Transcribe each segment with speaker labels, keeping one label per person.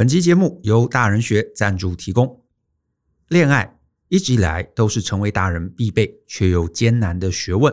Speaker 1: 本期节目由大人学赞助提供。恋爱一直以来都是成为大人必备却又艰难的学问。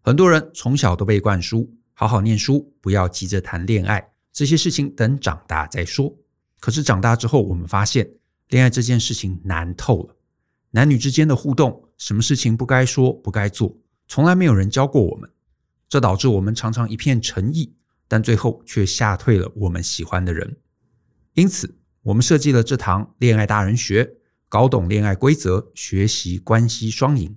Speaker 1: 很多人从小都被灌输好好念书，不要急着谈恋爱，这些事情等长大再说。可是长大之后，我们发现恋爱这件事情难透了。男女之间的互动，什么事情不该说不该做，从来没有人教过我们。这导致我们常常一片诚意，但最后却吓退了我们喜欢的人。因此，我们设计了这堂恋爱大人学。搞懂恋爱规则，学习关系双赢。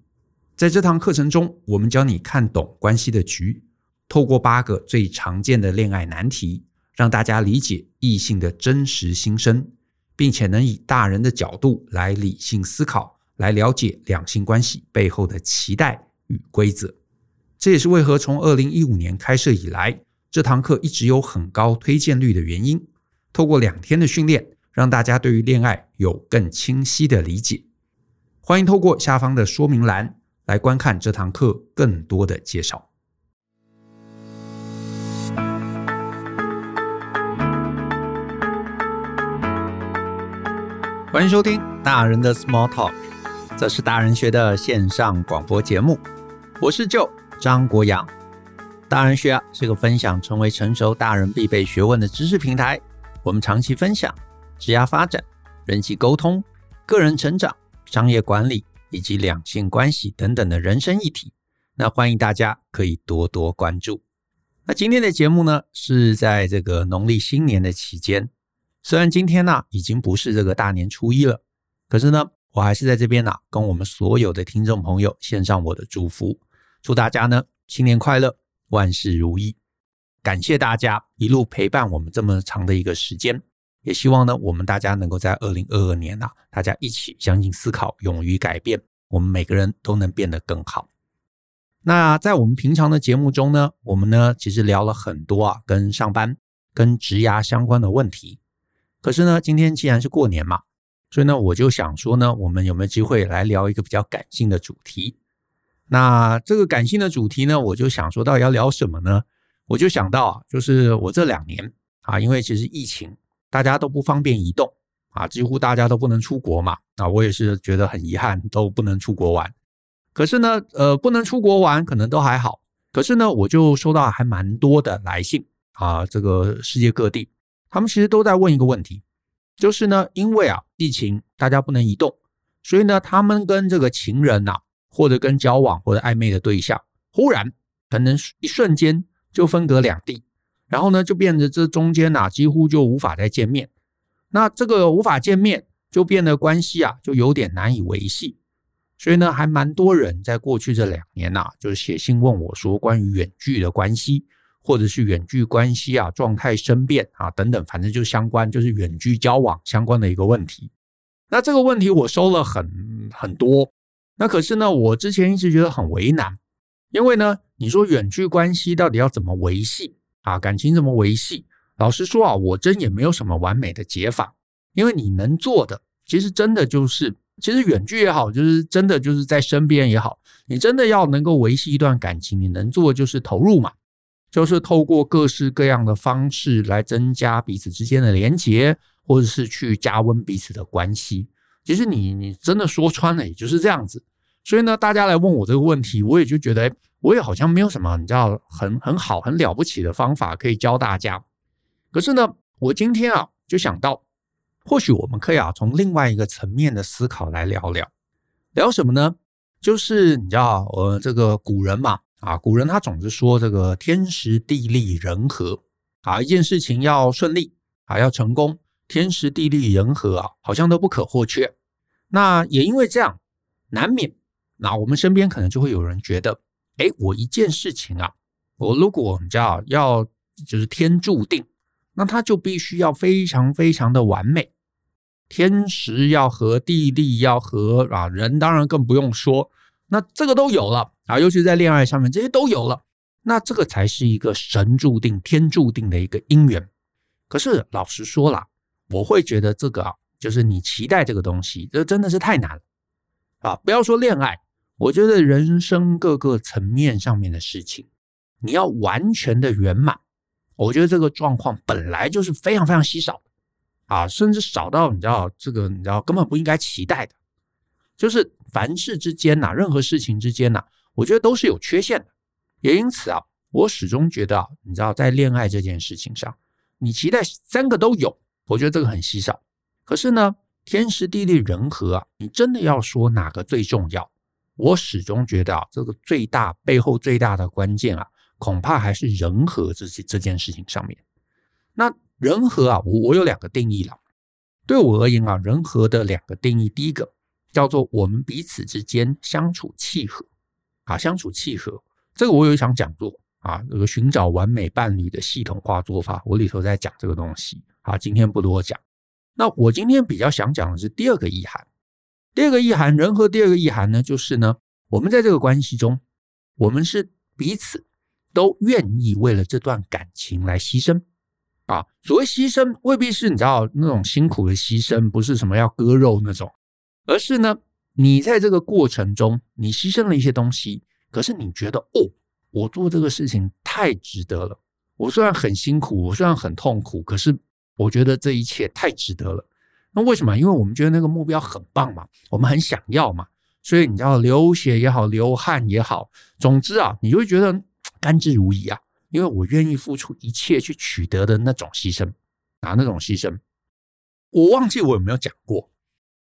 Speaker 1: 在这堂课程中，我们教你看懂关系的局，透过八个最常见的恋爱难题，让大家理解异性的真实心声，并且能以大人的角度来理性思考，来了解两性关系背后的期待与规则。这也是为何从二零一五年开设以来，这堂课一直有很高推荐率的原因。透过两天的训练。让大家对于恋爱有更清晰的理解。欢迎透过下方的说明栏来观看这堂课更多的介绍。欢迎收听大人的 Small Talk，这是大人学的线上广播节目。我是 Joe 张国阳。大人学啊是个分享成为成熟大人必备学问的知识平台。我们长期分享。职业发展、人际沟通、个人成长、商业管理以及两性关系等等的人生议题，那欢迎大家可以多多关注。那今天的节目呢，是在这个农历新年的期间，虽然今天呢已经不是这个大年初一了，可是呢，我还是在这边呢跟我们所有的听众朋友献上我的祝福，祝大家呢新年快乐，万事如意。感谢大家一路陪伴我们这么长的一个时间。也希望呢，我们大家能够在二零二二年呐、啊，大家一起相信、思考、勇于改变，我们每个人都能变得更好。那在我们平常的节目中呢，我们呢其实聊了很多啊，跟上班、跟职涯相关的问题。可是呢，今天既然是过年嘛，所以呢，我就想说呢，我们有没有机会来聊一个比较感性的主题？那这个感性的主题呢，我就想说到底要聊什么呢？我就想到啊，就是我这两年啊，因为其实疫情。大家都不方便移动啊，几乎大家都不能出国嘛。啊，我也是觉得很遗憾，都不能出国玩。可是呢，呃，不能出国玩可能都还好。可是呢，我就收到还蛮多的来信啊，这个世界各地，他们其实都在问一个问题，就是呢，因为啊疫情，大家不能移动，所以呢，他们跟这个情人呐，或者跟交往或者暧昧的对象，忽然可能一瞬间就分隔两地。然后呢，就变得这中间呐，几乎就无法再见面。那这个无法见面，就变得关系啊，就有点难以维系。所以呢，还蛮多人在过去这两年呐，就是写信问我说，关于远距的关系，或者是远距关系啊，状态生变啊等等，反正就相关，就是远距交往相关的一个问题。那这个问题我收了很很多。那可是呢，我之前一直觉得很为难，因为呢，你说远距关系到底要怎么维系？啊，感情怎么维系？老实说啊，我真也没有什么完美的解法，因为你能做的，其实真的就是，其实远距也好，就是真的就是在身边也好，你真的要能够维系一段感情，你能做的就是投入嘛，就是透过各式各样的方式来增加彼此之间的连结，或者是去加温彼此的关系。其实你你真的说穿了，也就是这样子。所以呢，大家来问我这个问题，我也就觉得。我也好像没有什么你知道很很好很了不起的方法可以教大家。可是呢，我今天啊就想到，或许我们可以啊从另外一个层面的思考来聊聊，聊什么呢？就是你知道，呃，这个古人嘛，啊，古人他总是说这个天时地利人和啊，一件事情要顺利啊，要成功，天时地利人和啊，好像都不可或缺。那也因为这样，难免那我们身边可能就会有人觉得。哎，我一件事情啊，我如果你知道要就是天注定，那它就必须要非常非常的完美，天时要合，地利要合啊，人当然更不用说，那这个都有了啊，尤其在恋爱上面，这些都有了，那这个才是一个神注定、天注定的一个姻缘。可是老实说啦，我会觉得这个啊，就是你期待这个东西，这真的是太难了啊！不要说恋爱。我觉得人生各个层面上面的事情，你要完全的圆满，我觉得这个状况本来就是非常非常稀少的啊，甚至少到你知道这个你知道根本不应该期待的。就是凡事之间呐，任何事情之间呐，我觉得都是有缺陷的。也因此啊，我始终觉得啊，你知道在恋爱这件事情上，你期待三个都有，我觉得这个很稀少。可是呢，天时地利人和啊，你真的要说哪个最重要，我始终觉得啊，这个最大背后最大的关键啊，恐怕还是人和这这件事情上面。那人和啊，我我有两个定义了。对我而言啊，人和的两个定义，第一个。叫做我们彼此之间相处契合啊，相处契合，这个我有一场讲座啊，这个寻找完美伴侣的系统化做法，我里头在讲这个东西啊，今天不多讲。那我今天比较想讲的是第二个意涵，第二个意涵，人和第二个意涵呢，就是呢，我们在这个关系中，我们是彼此都愿意为了这段感情来牺牲啊。所谓牺牲，未必是你知道那种辛苦的牺牲，不是什么要割肉那种。而是呢，你在这个过程中，你牺牲了一些东西，可是你觉得哦，我做这个事情太值得了。我虽然很辛苦，我虽然很痛苦，可是我觉得这一切太值得了。那为什么？因为我们觉得那个目标很棒嘛，我们很想要嘛，所以你知道流血也好，流汗也好，总之啊，你就会觉得甘之如饴啊。因为我愿意付出一切去取得的那种牺牲啊，那种牺牲，我忘记我有没有讲过。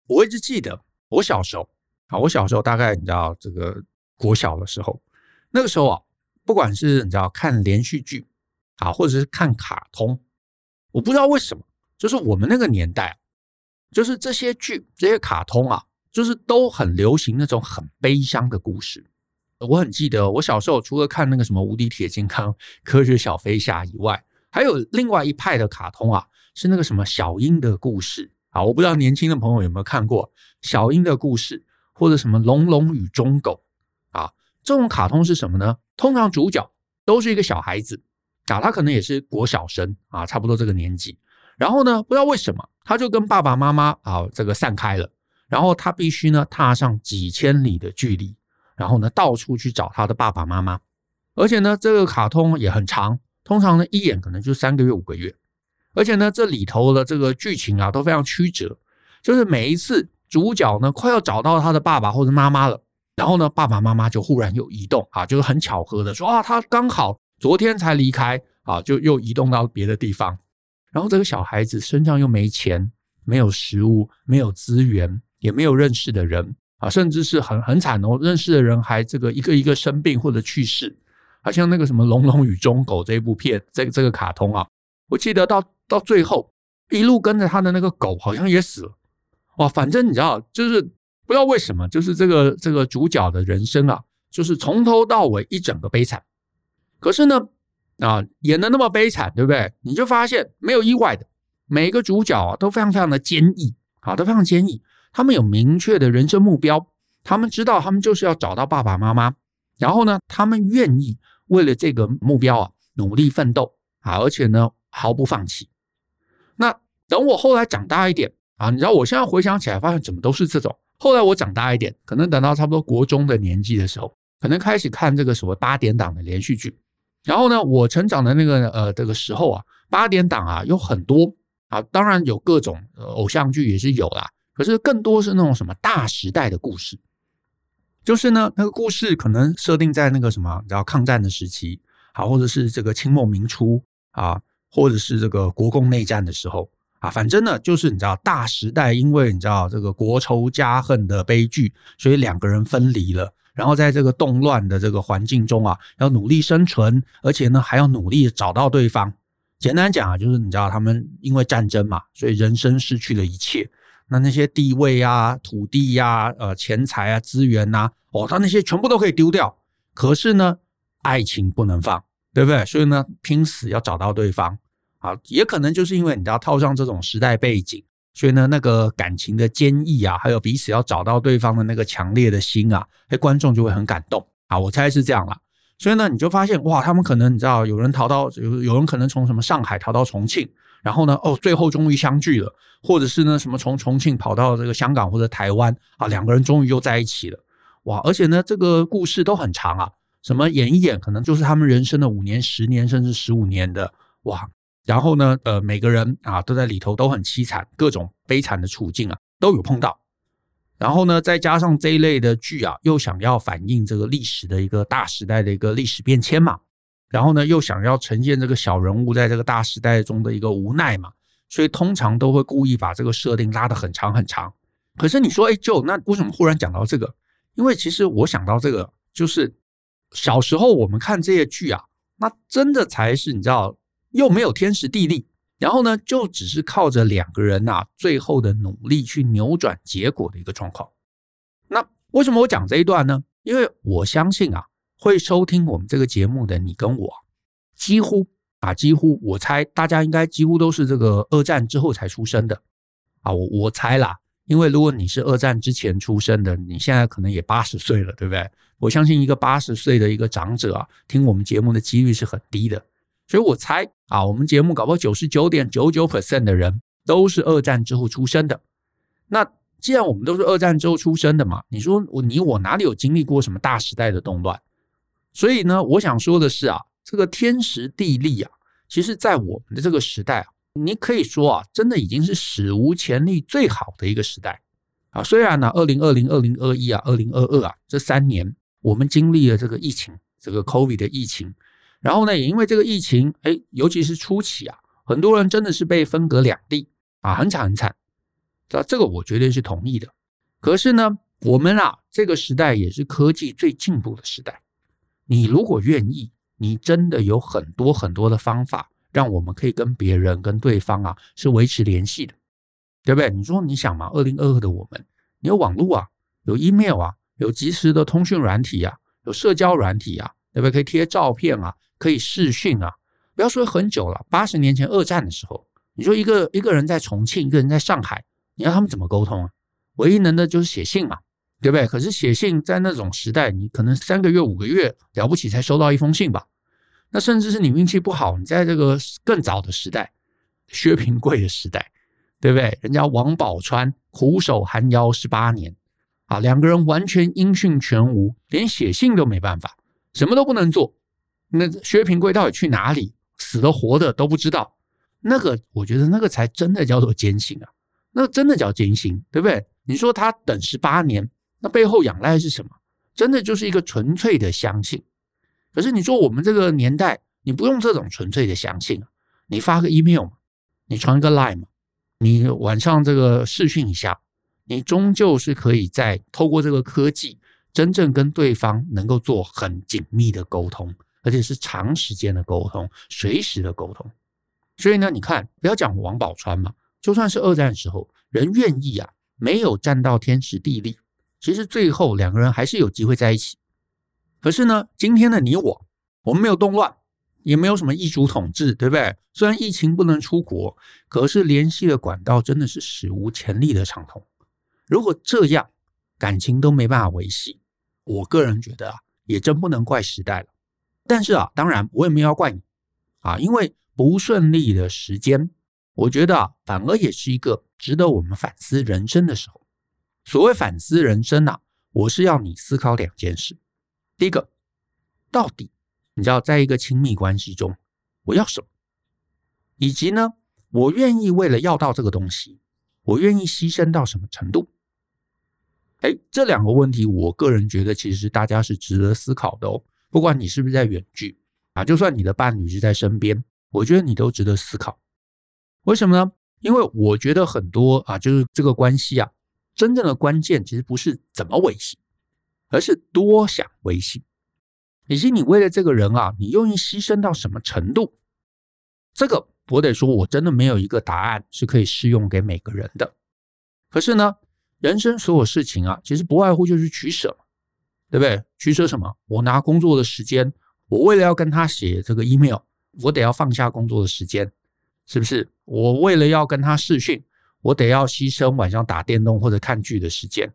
Speaker 1: 我一直记得我小时候啊，我小时候大概你知道这个国小的时候，那个时候啊，不管是你知道看连续剧啊，或者是看卡通，我不知道为什么，就是我们那个年代，就是这些剧、这些卡通啊，就是都很流行那种很悲伤的故事。我很记得我小时候除了看那个什么《无敌铁金刚》《科学小飞侠》以外，还有另外一派的卡通啊，是那个什么小英的故事。啊，我不知道年轻的朋友有没有看过小英的故事，或者什么龙龙与忠狗啊，这种卡通是什么呢？通常主角都是一个小孩子啊，他可能也是国小生啊，差不多这个年纪。然后呢，不知道为什么他就跟爸爸妈妈啊这个散开了，然后他必须呢踏上几千里的距离，然后呢到处去找他的爸爸妈妈。而且呢，这个卡通也很长，通常呢一演可能就三个月五个月。而且呢，这里头的这个剧情啊都非常曲折，就是每一次主角呢快要找到他的爸爸或者妈妈了，然后呢爸爸妈妈就忽然又移动啊，就是很巧合的说啊，他刚好昨天才离开啊，就又移动到别的地方，然后这个小孩子身上又没钱、没有食物、没有资源，也没有认识的人啊，甚至是很很惨哦，认识的人还这个一个一个生病或者去世，好像那个什么《龙龙与忠狗》这一部片，这个这个卡通啊，我记得到。到最后，一路跟着他的那个狗好像也死了，哇！反正你知道，就是不知道为什么，就是这个这个主角的人生啊，就是从头到尾一整个悲惨。可是呢，啊，演的那么悲惨，对不对？你就发现没有意外的，每一个主角啊都非常非常的坚毅，啊，都非常坚毅。他们有明确的人生目标，他们知道他们就是要找到爸爸妈妈，然后呢，他们愿意为了这个目标啊努力奋斗啊，而且呢毫不放弃。那等我后来长大一点啊，你知道，我现在回想起来，发现怎么都是这种。后来我长大一点，可能等到差不多国中的年纪的时候，可能开始看这个所谓八点档的连续剧。然后呢，我成长的那个呃这个时候啊，八点档啊有很多啊，当然有各种偶像剧也是有啦，可是更多是那种什么大时代的故事，就是呢那个故事可能设定在那个什么，你知道抗战的时期啊，或者是这个清末民初啊。或者是这个国共内战的时候啊，反正呢，就是你知道大时代，因为你知道这个国仇家恨的悲剧，所以两个人分离了，然后在这个动乱的这个环境中啊，要努力生存，而且呢还要努力找到对方。简单讲啊，就是你知道他们因为战争嘛，所以人生失去了一切，那那些地位啊、土地呀、呃钱财啊、资源呐，哦，他那些全部都可以丢掉，可是呢，爱情不能放。对不对？所以呢，拼死要找到对方啊，也可能就是因为你知道套上这种时代背景，所以呢，那个感情的坚毅啊，还有彼此要找到对方的那个强烈的心啊，哎，观众就会很感动啊。我猜是这样啦。所以呢，你就发现哇，他们可能你知道，有人逃到有有人可能从什么上海逃到重庆，然后呢，哦，最后终于相聚了，或者是呢，什么从重庆跑到这个香港或者台湾啊，两个人终于又在一起了，哇！而且呢，这个故事都很长啊。什么演一演，可能就是他们人生的五年、十年，甚至十五年的哇！然后呢，呃，每个人啊都在里头都很凄惨，各种悲惨的处境啊都有碰到。然后呢，再加上这一类的剧啊，又想要反映这个历史的一个大时代的一个历史变迁嘛，然后呢，又想要呈现这个小人物在这个大时代中的一个无奈嘛，所以通常都会故意把这个设定拉得很长很长。可是你说，哎，Joe，那为什么忽然讲到这个？因为其实我想到这个，就是小时候我们看这些剧啊，那真的才是你知道。又没有天时地利，然后呢，就只是靠着两个人呐、啊，最后的努力去扭转结果的一个状况。那为什么我讲这一段呢？因为我相信啊，会收听我们这个节目的你跟我，几乎啊，几乎我猜大家应该几乎都是这个二战之后才出生的啊，我我猜啦，因为如果你是二战之前出生的，你现在可能也八十岁了，对不对？我相信一个八十岁的一个长者啊，听我们节目的几率是很低的。所以我猜啊，我们节目搞不好九十九点九九 percent 的人都是二战之后出生的。那既然我们都是二战之后出生的嘛，你说我你我哪里有经历过什么大时代的动乱？所以呢，我想说的是啊，这个天时地利啊，其实在我们的这个时代啊，你可以说啊，真的已经是史无前例最好的一个时代啊。虽然呢，二零二零、二零二一啊、二零二二啊这三年，我们经历了这个疫情，这个 COVID 的疫情。然后呢，也因为这个疫情，哎，尤其是初期啊，很多人真的是被分隔两地啊，很惨很惨。这这个我绝对是同意的。可是呢，我们啊，这个时代也是科技最进步的时代。你如果愿意，你真的有很多很多的方法，让我们可以跟别人、跟对方啊，是维持联系的，对不对？你说你想嘛，二零二二的我们，你有网络啊，有 email 啊，有即时的通讯软体啊，有社交软体啊，对不对？可以贴照片啊。可以视讯啊，不要说很久了，八十年前二战的时候，你说一个一个人在重庆，一个人在上海，你让他们怎么沟通啊？唯一能的就是写信嘛，对不对？可是写信在那种时代，你可能三个月、五个月了不起才收到一封信吧？那甚至是你运气不好，你在这个更早的时代，薛平贵的时代，对不对？人家王宝钏苦守寒窑十八年啊，两个人完全音讯全无，连写信都没办法，什么都不能做。那薛平贵到底去哪里？死的活的都不知道。那个，我觉得那个才真的叫做艰辛啊！那真的叫艰辛，对不对？你说他等十八年，那背后仰赖是什么？真的就是一个纯粹的相信。可是你说我们这个年代，你不用这种纯粹的相信啊，你发个 email 嘛，你传个 line 嘛，你晚上这个视讯一下，你终究是可以在透过这个科技，真正跟对方能够做很紧密的沟通。而且是长时间的沟通，随时的沟通。所以呢，你看，不要讲王宝钏嘛，就算是二战时候，人愿意啊，没有占到天时地利，其实最后两个人还是有机会在一起。可是呢，今天的你我，我们没有动乱，也没有什么异族统治，对不对？虽然疫情不能出国，可是联系的管道真的是史无前例的畅通。如果这样，感情都没办法维系，我个人觉得啊，也真不能怪时代了。但是啊，当然我也没有要怪你啊，因为不顺利的时间，我觉得啊，反而也是一个值得我们反思人生的时候。所谓反思人生啊，我是要你思考两件事。第一个，到底你知道，在一个亲密关系中，我要什么？以及呢，我愿意为了要到这个东西，我愿意牺牲到什么程度？哎，这两个问题，我个人觉得其实大家是值得思考的哦。不管你是不是在远距啊，就算你的伴侣是在身边，我觉得你都值得思考。为什么呢？因为我觉得很多啊，就是这个关系啊，真正的关键其实不是怎么维系，而是多想维系，以及你为了这个人啊，你愿意牺牲到什么程度。这个我得说，我真的没有一个答案是可以适用给每个人的。可是呢，人生所有事情啊，其实不外乎就是取舍。对不对？取舍什么？我拿工作的时间，我为了要跟他写这个 email，我得要放下工作的时间，是不是？我为了要跟他视讯，我得要牺牲晚上打电动或者看剧的时间。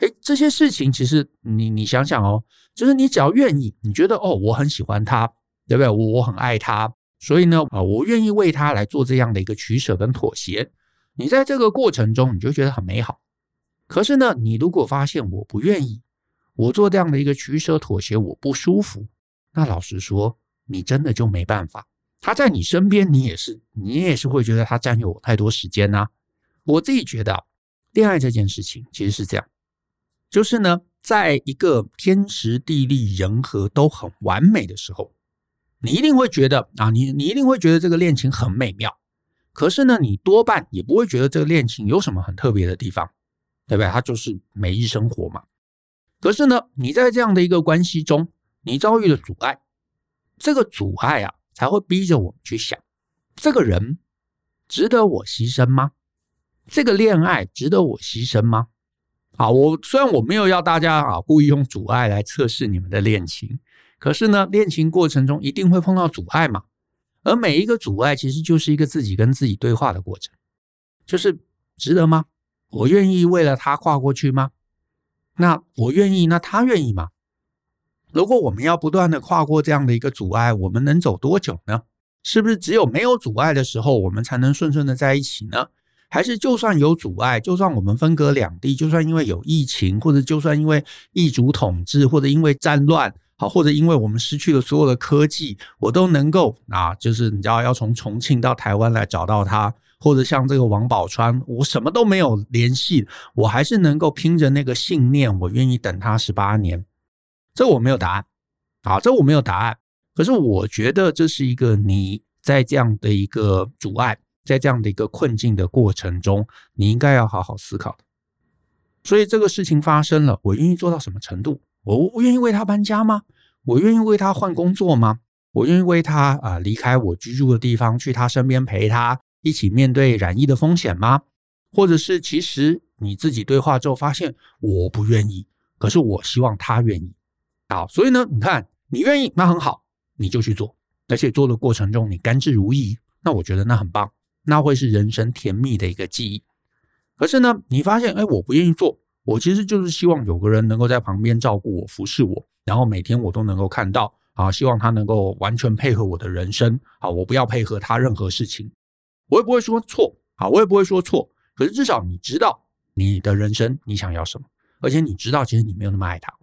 Speaker 1: 诶，这些事情其实你你想想哦，就是你只要愿意，你觉得哦，我很喜欢他，对不对？我我很爱他，所以呢，啊，我愿意为他来做这样的一个取舍跟妥协。你在这个过程中，你就觉得很美好。可是呢，你如果发现我不愿意，我做这样的一个取舍妥协，我不舒服。那老实说，你真的就没办法他在你身边，你也是你也是会觉得他占有太多时间呐、我自己觉得，恋爱这件事情其实是这样，就是呢，在一个天时地利人和都很完美的时候，你一定会觉得啊，你你一定会觉得这个恋情很美妙。可是呢，你多半也不会觉得这个恋情有什么很特别的地方，对不对？它就是每日生活嘛。可是呢，你在这样的一个关系中，你遭遇了阻碍，这个阻碍啊，才会逼着我们去想：这个人值得我牺牲吗？这个恋爱值得我牺牲吗？啊，我虽然我没有要大家啊故意用阻碍来测试你们的恋情，可是呢，恋情过程中一定会碰到阻碍嘛。而每一个阻碍，其实就是一个自己跟自己对话的过程，就是值得吗？我愿意为了他跨过去吗？那我愿意，那他愿意吗？如果我们要不断的跨过这样的一个阻碍，我们能走多久呢？是不是只有没有阻碍的时候，我们才能顺顺的在一起呢？还是就算有阻碍，就算我们分隔两地，就算因为有疫情，或者就算因为异族统治，或者因为战乱？好，或者因为我们失去了所有的科技，我都能够啊，就是你知道要从重庆到台湾来找到他，或者像这个王宝钏，我什么都没有联系，我还是能够凭着那个信念，我愿意等他十八年。这我没有答案，啊，这我没有答案。可是我觉得这是一个你在这样的一个阻碍，在这样的一个困境的过程中，你应该要好好思考。所以这个事情发生了，我愿意做到什么程度？我我愿意为他搬家吗？我愿意为他换工作吗？我愿意为他啊离开我居住的地方，去他身边陪他一起面对染疫的风险吗？或者是其实你自己对话之后发现我不愿意，可是我希望他愿意。好，所以呢，你看你愿意，那很好，你就去做，而且做的过程中你甘之如饴，那我觉得那很棒，那会是人生甜蜜的一个记忆。可是呢，你发现哎，我不愿意做。我其实就是希望有个人能够在旁边照顾我、服侍我，然后每天我都能够看到啊，希望他能够完全配合我的人生啊，我不要配合他任何事情，我也不会说错啊，我也不会说错，可是至少你知道你的人生你想要什么，而且你知道其实你没有那么爱他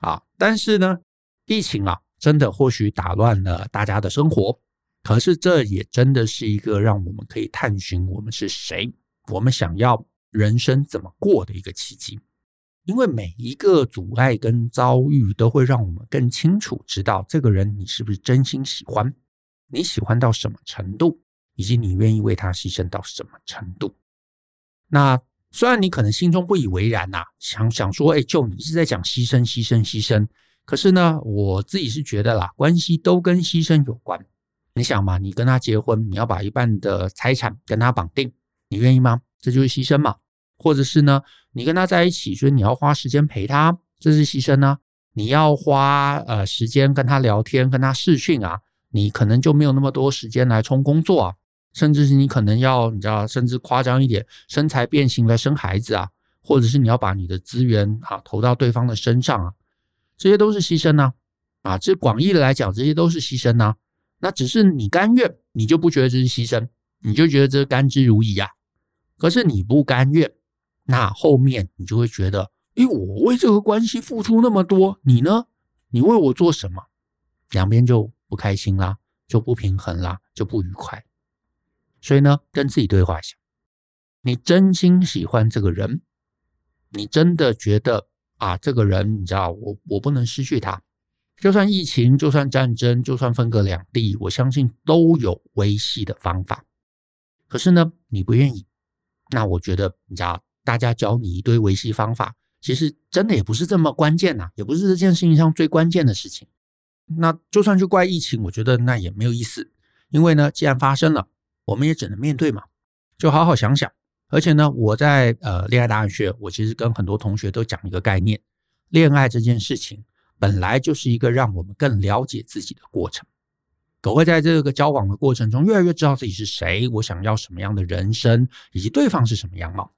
Speaker 1: 啊。但是呢，疫情啊，真的或许打乱了大家的生活，可是这也真的是一个让我们可以探寻我们是谁，我们想要。人生怎么过的一个契机，因为每一个阻碍跟遭遇都会让我们更清楚知道这个人你是不是真心喜欢，你喜欢到什么程度，以及你愿意为他牺牲到什么程度。那虽然你可能心中不以为然呐、啊，想想说，哎，就你是在讲牺牲、牺牲、牺牲，可是呢，我自己是觉得啦，关系都跟牺牲有关。你想嘛，你跟他结婚，你要把一半的财产跟他绑定，你愿意吗？这就是牺牲嘛，或者是呢，你跟他在一起，所以你要花时间陪他，这是牺牲呢、啊。你要花呃时间跟他聊天，跟他视讯啊，你可能就没有那么多时间来冲工作啊，甚至是你可能要你知道，甚至夸张一点，身材变形来生孩子啊，或者是你要把你的资源啊投到对方的身上啊，这些都是牺牲呢啊，这广义的来讲，这些都是牺牲呢、啊。那只是你甘愿，你就不觉得这是牺牲，你就觉得这甘之如饴啊。可是你不甘愿，那后面你就会觉得，诶，我为这个关系付出那么多，你呢？你为我做什么？两边就不开心啦，就不平衡啦，就不愉快。所以呢，跟自己对话一下，你真心喜欢这个人，你真的觉得啊，这个人，你知道，我我不能失去他，就算疫情，就算战争，就算分隔两地，我相信都有维系的方法。可是呢，你不愿意。那我觉得，你知道，大家教你一堆维系方法，其实真的也不是这么关键呐，也不是这件事情上最关键的事情。那就算去怪疫情，我觉得那也没有意思，因为呢，既然发生了，我们也只能面对嘛，就好好想想。而且呢，我在呃恋爱答案学，我其实跟很多同学都讲一个概念：恋爱这件事情本来就是一个让我们更了解自己的过程。可会在这个交往的过程中，越来越知道自己是谁，我想要什么样的人生，以及对方是什么样貌。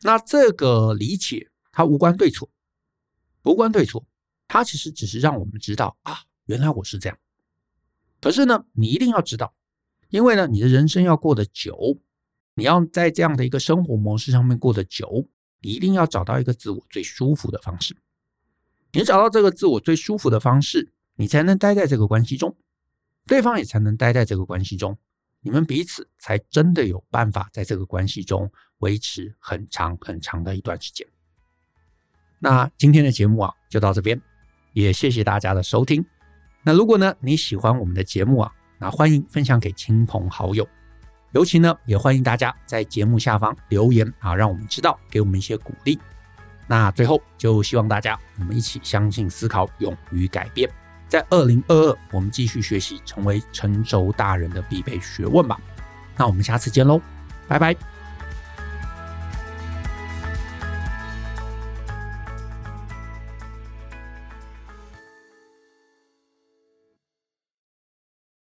Speaker 1: 那这个理解，它无关对错，无关对错，它其实只是让我们知道啊，原来我是这样。可是呢，你一定要知道，因为呢，你的人生要过得久，你要在这样的一个生活模式上面过得久，你一定要找到一个自我最舒服的方式。你找到这个自我最舒服的方式，你才能待在这个关系中。对方也才能待在这个关系中，你们彼此才真的有办法在这个关系中维持很长很长的一段时间。那今天的节目啊，就到这边，也谢谢大家的收听。那如果呢，你喜欢我们的节目啊，那欢迎分享给亲朋好友，尤其呢，也欢迎大家在节目下方留言啊，让我们知道，给我们一些鼓励。那最后就希望大家，我们一起相信、思考、勇于改变，在二零二二，我们继续学习，成为成熟大人的必备学问吧。那我们下次见喽，拜拜。